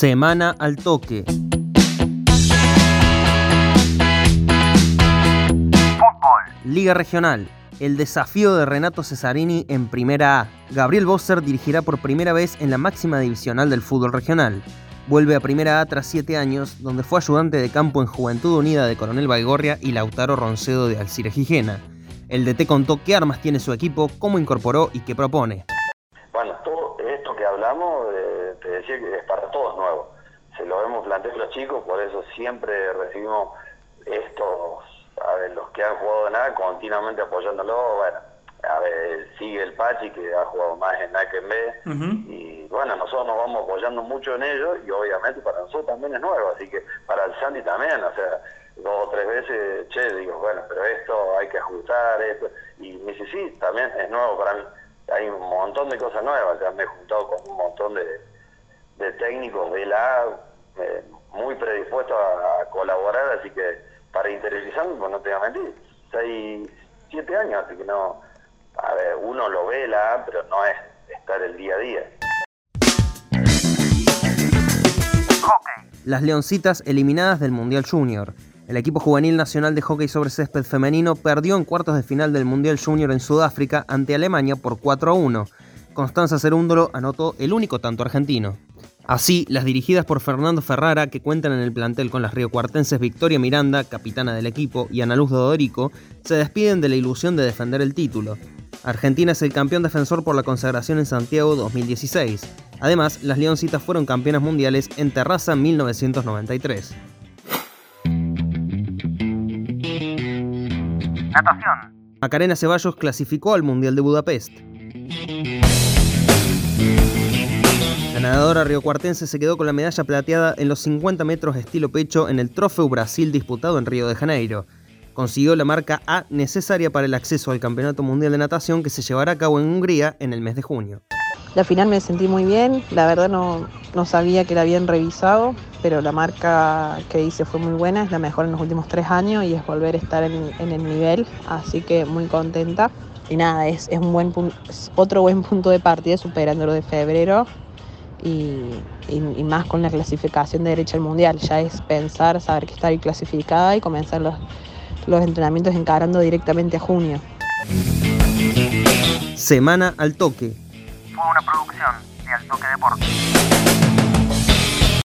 Semana al toque. Fútbol. Liga Regional. El desafío de Renato Cesarini en Primera A. Gabriel Bosser dirigirá por primera vez en la máxima divisional del fútbol regional. Vuelve a Primera A tras siete años, donde fue ayudante de campo en Juventud Unida de Coronel Baigorria y Lautaro Roncedo de Alcire Gijena. El DT contó qué armas tiene su equipo, cómo incorporó y qué propone. Que hablamos, eh, te decía que es para todos nuevo. Se lo hemos planteado a los chicos, por eso siempre recibimos estos, a ver, los que han jugado en A, continuamente apoyándolo. Bueno, a ver, sigue el Pachi, que ha jugado más en A que en B. Y bueno, nosotros nos vamos apoyando mucho en ellos y obviamente para nosotros también es nuevo. Así que para el Sandy también, o sea, dos o tres veces, che, digo, bueno, pero esto hay que ajustar, esto. Y me dice, sí, también es nuevo para mí. Hay un montón de cosas nuevas, ya me juntado con un montón de, de técnicos de la eh, muy predispuestos a, a, colaborar, así que para interiorizarme, pues no te voy a mentir, seis, siete años, así que no, a ver, uno lo ve la pero no es estar el día a día. Las Leoncitas eliminadas del Mundial Junior. El equipo juvenil nacional de hockey sobre césped femenino perdió en cuartos de final del Mundial Junior en Sudáfrica ante Alemania por 4 a 1. Constanza Cerúndolo anotó el único tanto argentino. Así, las dirigidas por Fernando Ferrara, que cuentan en el plantel con las riocuartenses Victoria Miranda, capitana del equipo, y Ana Luz Dodorico, se despiden de la ilusión de defender el título. Argentina es el campeón defensor por la consagración en Santiago 2016. Además, las Leoncitas fueron campeonas mundiales en Terraza 1993. Natación. Macarena Ceballos clasificó al Mundial de Budapest. La nadadora riocuartense se quedó con la medalla plateada en los 50 metros estilo pecho en el Trofeo Brasil disputado en Río de Janeiro. Consiguió la marca A necesaria para el acceso al Campeonato Mundial de Natación que se llevará a cabo en Hungría en el mes de junio. La final me sentí muy bien, la verdad no, no sabía que la habían revisado, pero la marca que hice fue muy buena, es la mejor en los últimos tres años y es volver a estar en, el nivel, así que muy contenta. Y nada, es, es un buen es otro buen punto de partida superando lo de febrero y, más con la clasificación de derecha al mundial. Ya es pensar, saber que está clasificada y comenzar los, los entrenamientos encarando directamente a junio. Semana al toque. Fue una producción de Al Toque Deportes.